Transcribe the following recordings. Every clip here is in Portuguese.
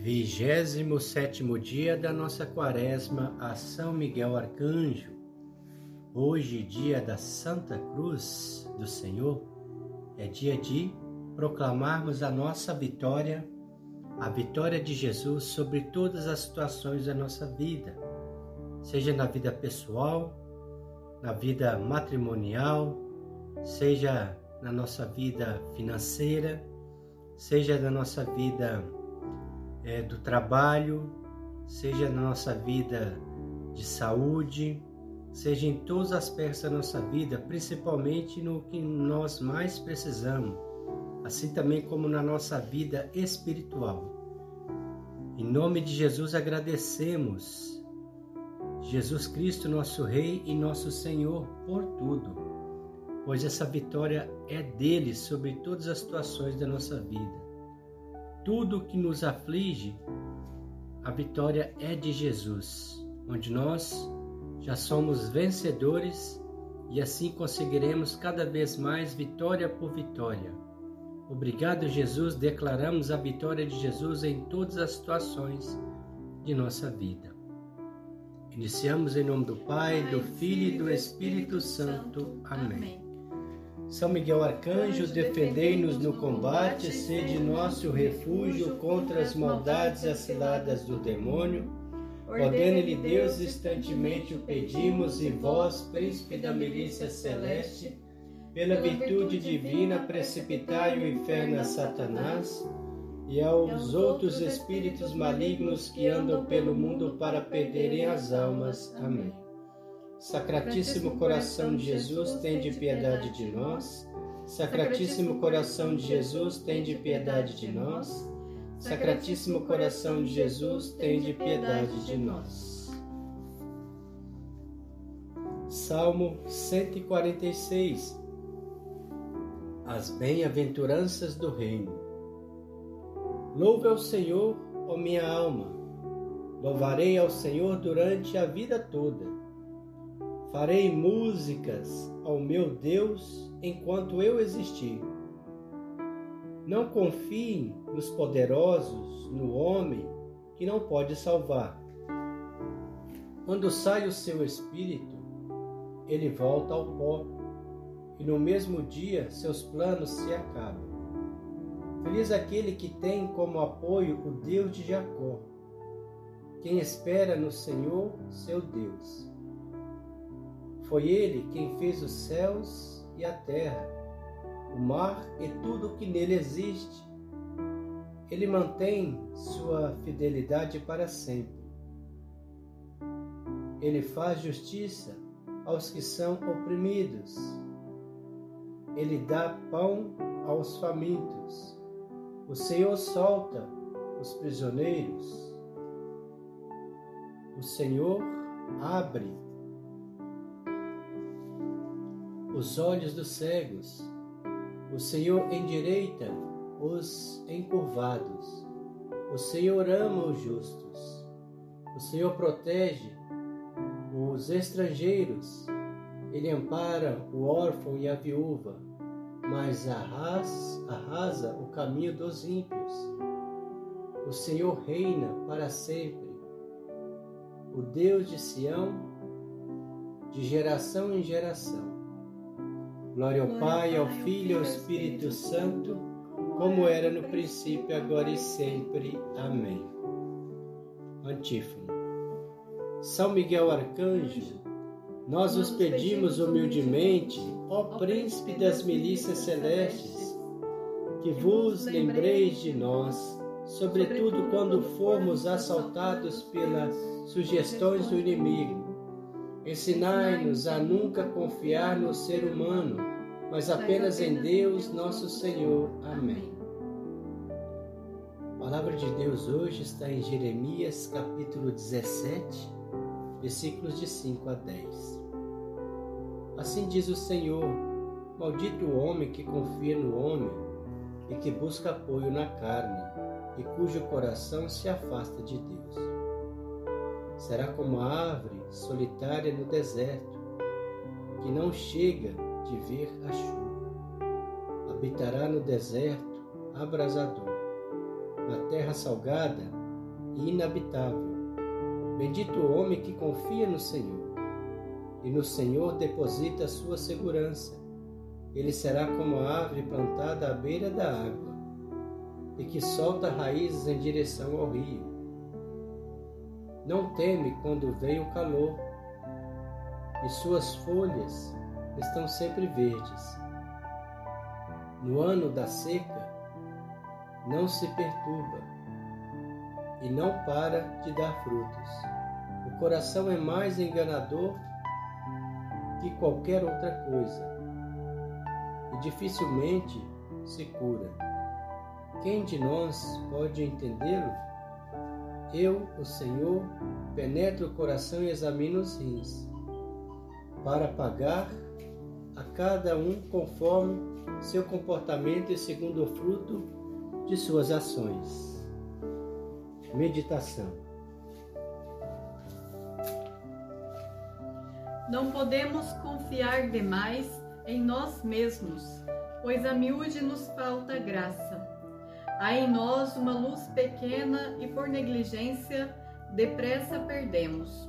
Vigésimo sétimo dia da nossa quaresma a São Miguel Arcanjo. Hoje, dia da Santa Cruz do Senhor, é dia de proclamarmos a nossa vitória, a vitória de Jesus sobre todas as situações da nossa vida, seja na vida pessoal, na vida matrimonial, seja na nossa vida financeira, seja na nossa vida é, do trabalho, seja na nossa vida de saúde, seja em todos os aspectos da nossa vida, principalmente no que nós mais precisamos, assim também como na nossa vida espiritual. Em nome de Jesus agradecemos Jesus Cristo, nosso Rei e nosso Senhor, por tudo, pois essa vitória é dele sobre todas as situações da nossa vida tudo que nos aflige, a vitória é de Jesus, onde nós já somos vencedores e assim conseguiremos cada vez mais vitória por vitória. Obrigado, Jesus, declaramos a vitória de Jesus em todas as situações de nossa vida. Iniciamos em nome do Pai, do Filho e do Espírito Santo. Amém. São Miguel Arcanjo, defendei-nos no combate, sede nosso refúgio contra as maldades as ciladas do demônio. Ordene-lhe Deus, instantemente o pedimos, e vós, príncipe da milícia celeste, pela virtude divina, precipitai o inferno a Satanás e aos outros espíritos malignos que andam pelo mundo para perderem as almas. Amém. Sacratíssimo coração de Jesus, tem de piedade de nós. Sacratíssimo coração de Jesus, tem de piedade de nós. Sacratíssimo coração de Jesus, tem de piedade de nós. Salmo 146 As bem-aventuranças do Reino. Louve ao Senhor, ó minha alma. Louvarei ao Senhor durante a vida toda Farei músicas ao meu Deus enquanto eu existir. Não confiem nos poderosos, no homem que não pode salvar. Quando sai o seu espírito, ele volta ao pó, e no mesmo dia seus planos se acabam. Feliz aquele que tem como apoio o Deus de Jacó, quem espera no Senhor, seu Deus. Foi ele quem fez os céus e a terra, o mar e tudo o que nele existe. Ele mantém sua fidelidade para sempre. Ele faz justiça aos que são oprimidos. Ele dá pão aos famintos. O Senhor solta os prisioneiros. O Senhor abre os olhos dos cegos. O Senhor endireita os encurvados. O Senhor ama os justos. O Senhor protege os estrangeiros. Ele ampara o órfão e a viúva, mas arrasa, arrasa o caminho dos ímpios. O Senhor reina para sempre. O Deus de Sião, de geração em geração. Glória ao Pai, ao Filho e ao Espírito Santo, como era no princípio, agora e sempre. Amém. Antífono. São Miguel Arcanjo, nós os pedimos humildemente, ó Príncipe das milícias celestes, que vos lembreis de nós, sobretudo quando formos assaltados pelas sugestões do inimigo Ensinai-nos a nunca confiar no ser humano, mas apenas em Deus, nosso Senhor. Amém. A palavra de Deus hoje está em Jeremias, capítulo 17, versículos de 5 a 10. Assim diz o Senhor: Maldito o homem que confia no homem e que busca apoio na carne e cujo coração se afasta de Deus. Será como a árvore solitária no deserto, que não chega de ver a chuva. Habitará no deserto abrasador, na terra salgada e inabitável. Bendito o homem que confia no Senhor e no Senhor deposita sua segurança. Ele será como a árvore plantada à beira da água e que solta raízes em direção ao rio. Não teme quando vem o calor, e suas folhas estão sempre verdes. No ano da seca, não se perturba e não para de dar frutos. O coração é mais enganador que qualquer outra coisa e dificilmente se cura. Quem de nós pode entendê-lo? Eu, o Senhor, penetro o coração e examino os rins, para pagar a cada um conforme seu comportamento e segundo o fruto de suas ações. Meditação. Não podemos confiar demais em nós mesmos, pois a miúde nos falta graça. Há em nós uma luz pequena e por negligência depressa perdemos.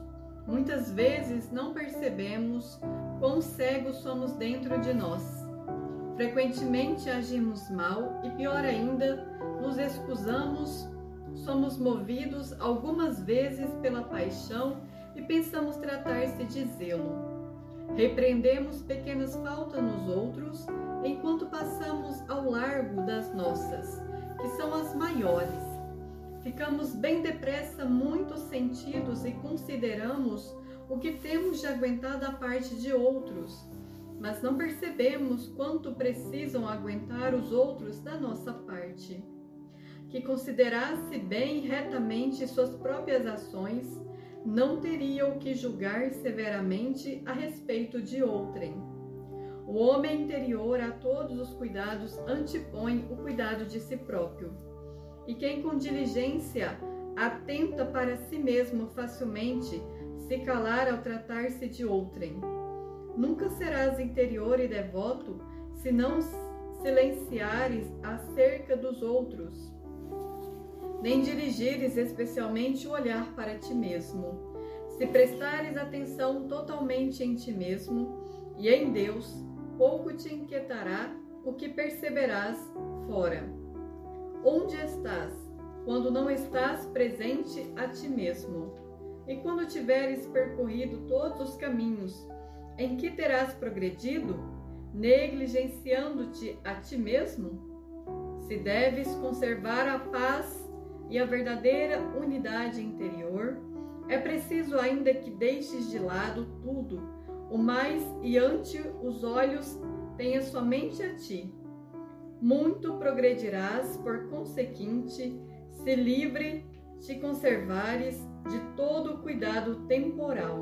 Muitas vezes não percebemos quão cegos somos dentro de nós. Frequentemente agimos mal e, pior ainda, nos excusamos, somos movidos algumas vezes pela paixão e pensamos tratar-se de zelo. Repreendemos pequenas faltas nos outros enquanto passamos ao largo das nossas, que são as maiores. Ficamos bem depressa muito sentidos e consideramos o que temos de aguentar da parte de outros, mas não percebemos quanto precisam aguentar os outros da nossa parte. Que considerasse bem retamente suas próprias ações, não teria o que julgar severamente a respeito de outrem. O homem interior a todos os cuidados antepõe o cuidado de si próprio. E quem com diligência atenta para si mesmo facilmente se calar ao tratar-se de outrem. Nunca serás interior e devoto se não silenciares acerca dos outros nem dirigires especialmente o olhar para ti mesmo. Se prestares atenção totalmente em ti mesmo e em Deus, pouco te inquietará o que perceberás fora. Onde estás quando não estás presente a ti mesmo? E quando tiveres percorrido todos os caminhos em que terás progredido, negligenciando-te a ti mesmo? Se deves conservar a paz e a verdadeira unidade interior, é preciso ainda que deixes de lado tudo, o mais e ante os olhos tenha somente a ti. Muito progredirás, por consequinte, se livre te conservares de todo cuidado temporal.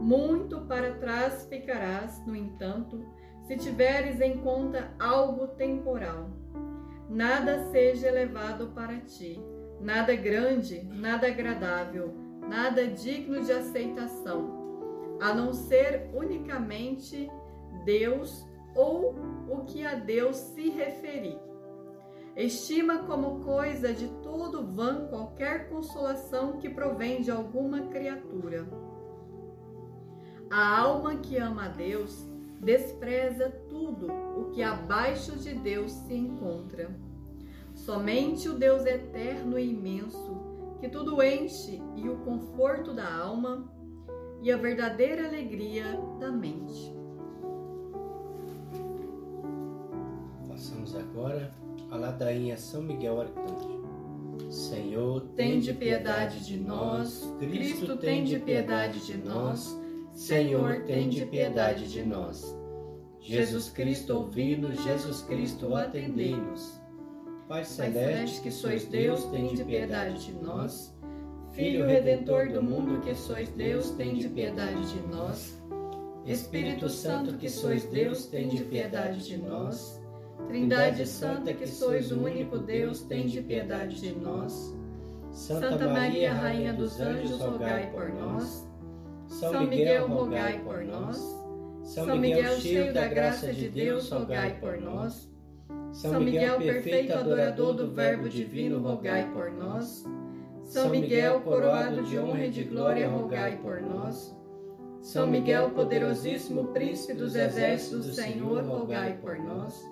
Muito para trás ficarás, no entanto, se tiveres em conta algo temporal. Nada seja elevado para ti, nada grande, nada agradável, nada digno de aceitação, a não ser unicamente Deus ou o que a Deus se referir. Estima como coisa de todo vã qualquer consolação que provém de alguma criatura. A alma que ama a Deus despreza tudo o que abaixo de Deus se encontra. Somente o Deus eterno e imenso, que tudo enche e o conforto da alma e a verdadeira alegria da mente. Agora a ladainha São Miguel Arcanjo. Senhor, tem de piedade de nós. Cristo, tem de piedade de nós. Senhor, tem de piedade de nós. Jesus Cristo, ouvi-nos. Jesus Cristo, atendei-nos. Pai celeste, que sois Deus, de piedade de nós. Filho redentor do mundo, que sois Deus, de piedade de nós. Espírito Santo, que sois Deus, de piedade de nós. Trindade Santa, que sois o único Deus, de piedade de nós. Santa Maria, Rainha dos Anjos, rogai por nós. São Miguel, rogai por nós. São Miguel, cheio da graça de Deus, rogai por nós. São Miguel, perfeito adorador do Verbo divino, rogai por nós. São Miguel, coroado de honra e de glória, rogai por nós. São Miguel, poderosíssimo príncipe dos exércitos do Senhor, rogai por nós.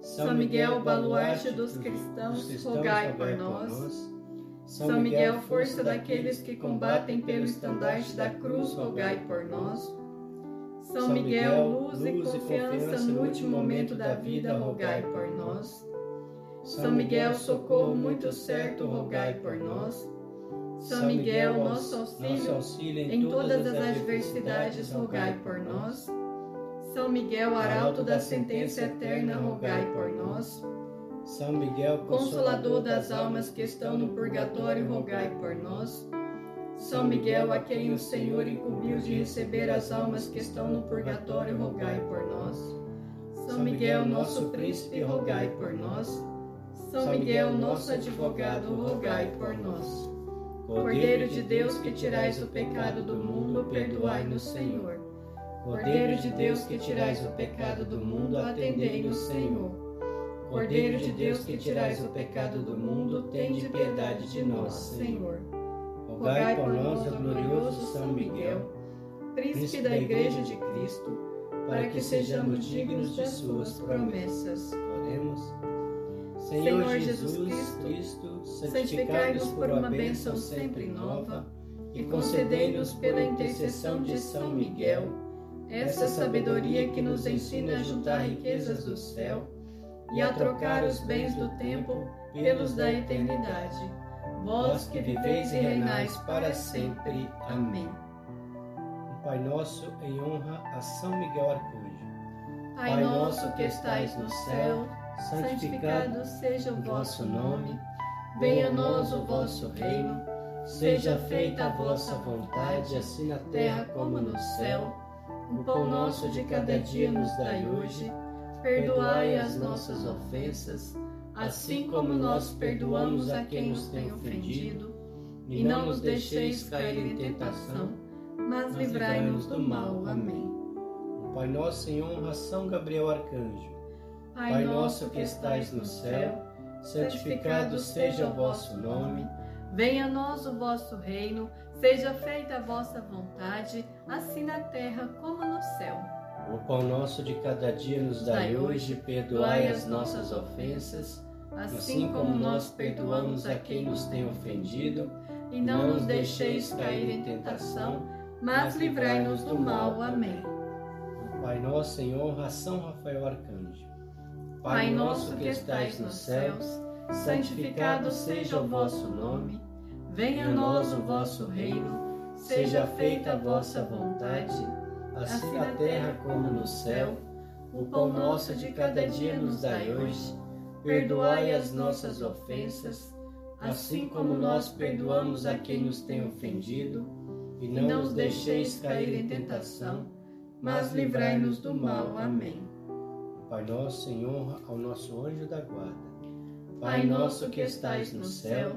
São Miguel, baluarte dos cristãos, rogai por nós. São Miguel, força daqueles que combatem pelo estandarte da cruz, rogai por nós. São Miguel, luz e confiança no último momento da vida, rogai por nós. São Miguel, socorro muito certo, rogai por nós. São Miguel, nosso auxílio em todas as adversidades, rogai por nós. São Miguel, arauto da sentença eterna, rogai por nós. São Miguel, consolador das almas que estão no purgatório, rogai por nós. São Miguel, a quem o Senhor incumbiu de receber as almas que estão no purgatório, rogai por nós. São Miguel, nosso príncipe, rogai por nós. São Miguel, nosso advogado, rogai por nós. Cordeiro de Deus, que tirais o pecado do mundo, perdoai-nos, Senhor. Cordeiro de Deus que tirais o pecado do mundo, atendei-nos, Senhor. Cordeiro de Deus que tirais o pecado do mundo, tende piedade de nós, Senhor. Rogai por nós, o glorioso São Miguel, príncipe da Igreja de Cristo, para que sejamos dignos de suas promessas. Oremos. Senhor Jesus Cristo, santificai-nos por uma bênção sempre nova e concedei-nos pela intercessão de São Miguel essa sabedoria que nos ensina a juntar riquezas do céu e a trocar os bens do tempo pelos da eternidade. Vós que viveis e reinais para sempre. Amém. Pai nosso, em honra a São Miguel Arcanjo. Pai nosso que estais no céu, santificado seja o vosso nome. Venha a nós o vosso reino. Seja feita a vossa vontade, assim na terra como no céu. O pão nosso de cada dia nos dai hoje. Perdoai as nossas ofensas, assim como nós perdoamos a quem nos tem ofendido. E não nos deixeis cair em tentação, mas livrai-nos do mal. Amém. Pai nosso em honra São Gabriel Arcanjo. Pai nosso que estais no céu, santificado seja o vosso nome. Venha a nós o vosso reino Seja feita a vossa vontade, assim na terra como no céu. O pão nosso de cada dia nos dai hoje, perdoai as nossas ofensas, assim como nós perdoamos a quem nos tem ofendido, e não nos deixeis cair em tentação, mas livrai-nos do mal. Amém. Pai nosso, Senhor, a São Rafael Arcanjo. Pai nosso que estais nos céus, santificado seja o vosso nome. Venha a nós o vosso reino, seja feita a vossa vontade, assim na terra como no céu. O pão nosso de cada dia nos dai hoje. Perdoai as nossas ofensas, assim como nós perdoamos a quem nos tem ofendido. E não nos deixeis cair em tentação, mas livrai-nos do mal. Amém. Pai nosso, em honra ao nosso anjo da guarda. Pai nosso que estais no céu,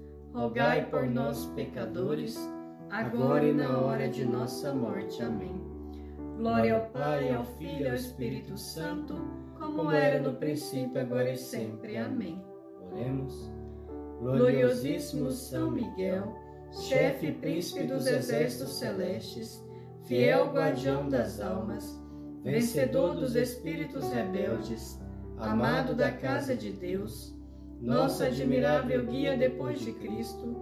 rogai por nós, pecadores, agora e na hora de nossa morte. Amém. Glória ao Pai, ao Filho e ao Espírito Santo, como era no princípio, agora e sempre. Amém. Oremos. Gloriosíssimo São Miguel, chefe e príncipe dos exércitos celestes, fiel guardião das almas, vencedor dos espíritos rebeldes, amado da casa de Deus, nossa admirável guia depois de Cristo,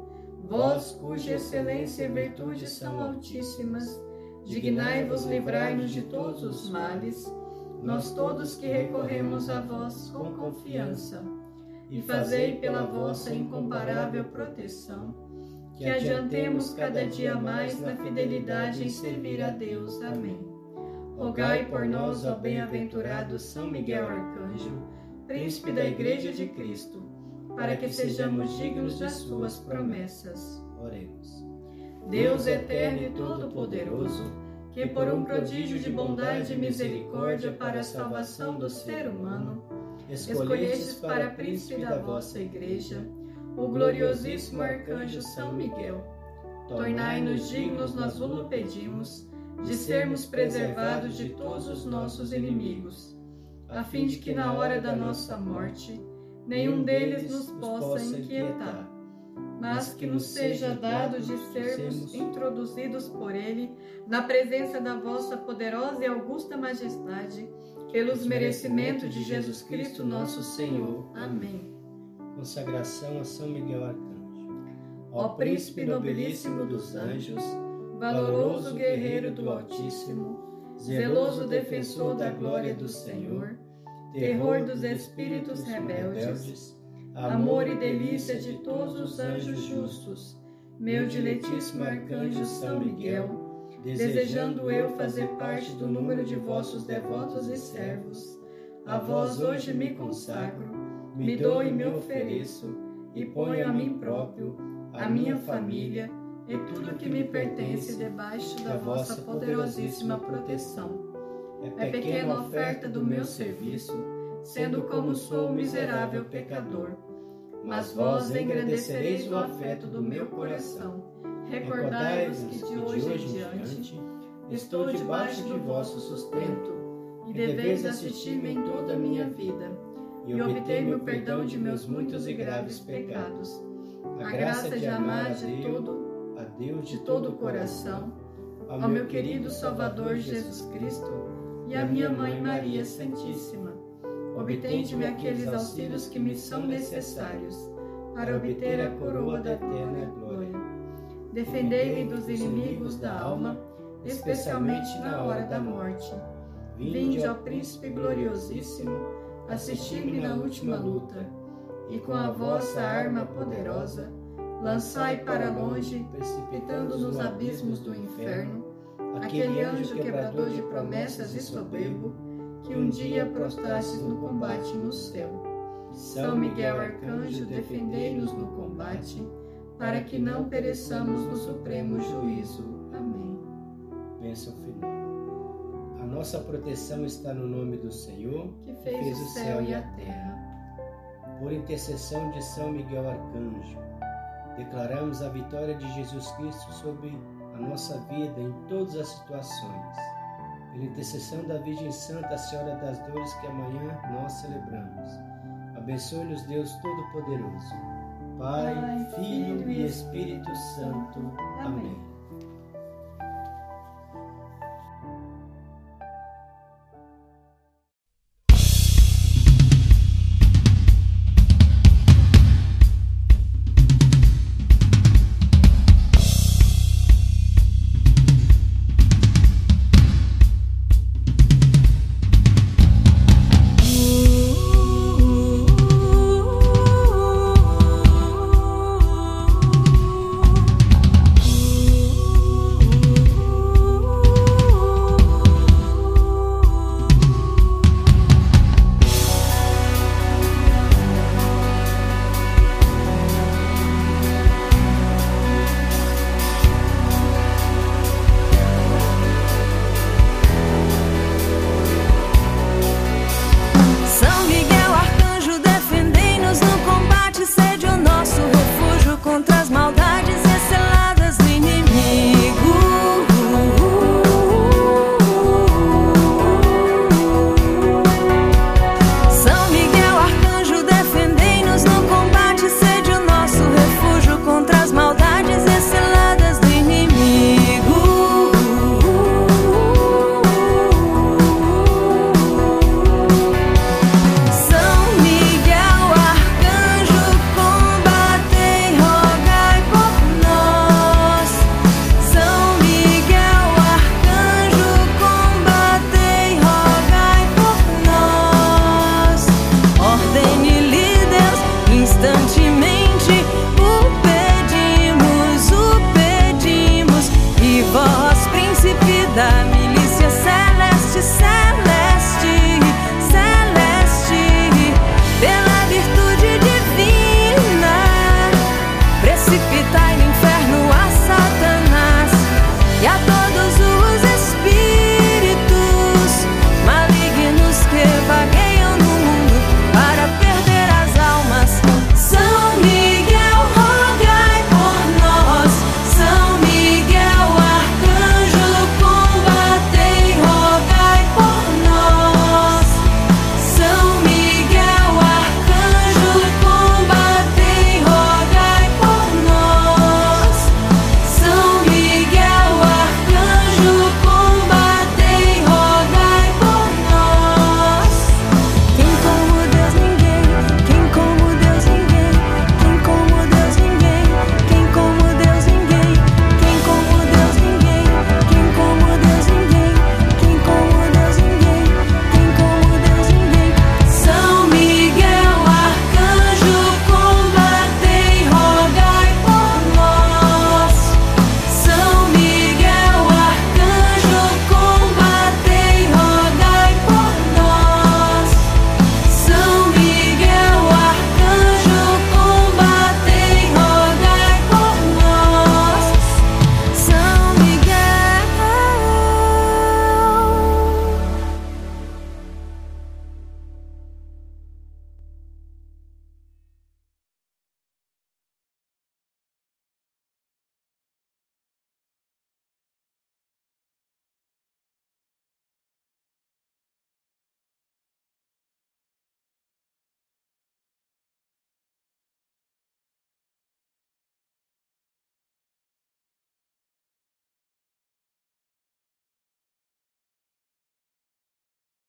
vós cuja excelência e virtude são altíssimas, dignai-vos livrai-nos de todos os males, nós todos que recorremos a vós com confiança, e fazei pela vossa incomparável proteção, que adiantemos cada dia mais na fidelidade em servir a Deus. Amém. Rogai por nós, ó bem-aventurado São Miguel Arcanjo, príncipe da Igreja de Cristo, para que sejamos dignos das suas promessas. Oremos. Deus eterno e todo-poderoso, que por um prodígio de bondade e misericórdia para a salvação do ser humano, escolhestes para príncipe da vossa Igreja o gloriosíssimo arcanjo São Miguel. Tornai-nos dignos, nós vos pedimos, de sermos preservados de todos os nossos inimigos, a fim de que na hora da nossa morte nenhum deles nos possa inquietar mas que nos seja dado de sermos introduzidos por Ele na presença da vossa poderosa e augusta majestade, pelos merecimentos de Jesus Cristo, nosso Senhor. Amém. Consagração a São Miguel Arcanjo. Ó príncipe nobilíssimo dos anjos, valoroso guerreiro do Altíssimo, zeloso defensor da glória do Senhor, terror dos espíritos rebeldes, amor e delícia de todos os anjos justos, meu diletíssimo arcanjo São Miguel, desejando eu fazer parte do número de vossos devotos e servos, a vós hoje me consagro, me dou e me ofereço, e ponho a mim próprio, a minha família e tudo que me pertence debaixo da vossa poderosíssima proteção. É pequena oferta do meu serviço, sendo como sou miserável pecador. mas vós engrandecereis o afeto do meu coração. Recordai-vos que de hoje em diante estou debaixo de vosso sustento, e deveis assistir-me em toda a minha vida, e obter-me o perdão de meus muitos e graves pecados, a graça de amar de todo a Deus de todo o coração, ao meu querido Salvador Jesus Cristo e à minha Mãe Maria Santíssima obtende-me aqueles auxílios que me são necessários para obter a coroa da eterna glória. Defendei-me dos inimigos da alma, especialmente na hora da morte. Vinde ao príncipe gloriosíssimo, assisti-me na última luta, e com a vossa arma poderosa, lançai para longe, precipitando nos abismos do inferno, aquele anjo quebrador de promessas e soberbo, que um dia prostastes no combate no céu. São Miguel Arcanjo, defendei-nos no combate, para que não pereçamos no supremo juízo. Amém. Bênção final. A nossa proteção está no nome do Senhor, que fez, que fez o céu e a terra. Por intercessão de São Miguel Arcanjo, declaramos a vitória de Jesus Cristo sobre a nossa vida em todas as situações pela intercessão da Virgem Santa, Senhora das Dores, que amanhã nós celebramos. Abençoe-nos, Deus Todo-Poderoso, Pai, Filho e Espírito Santo. Amém.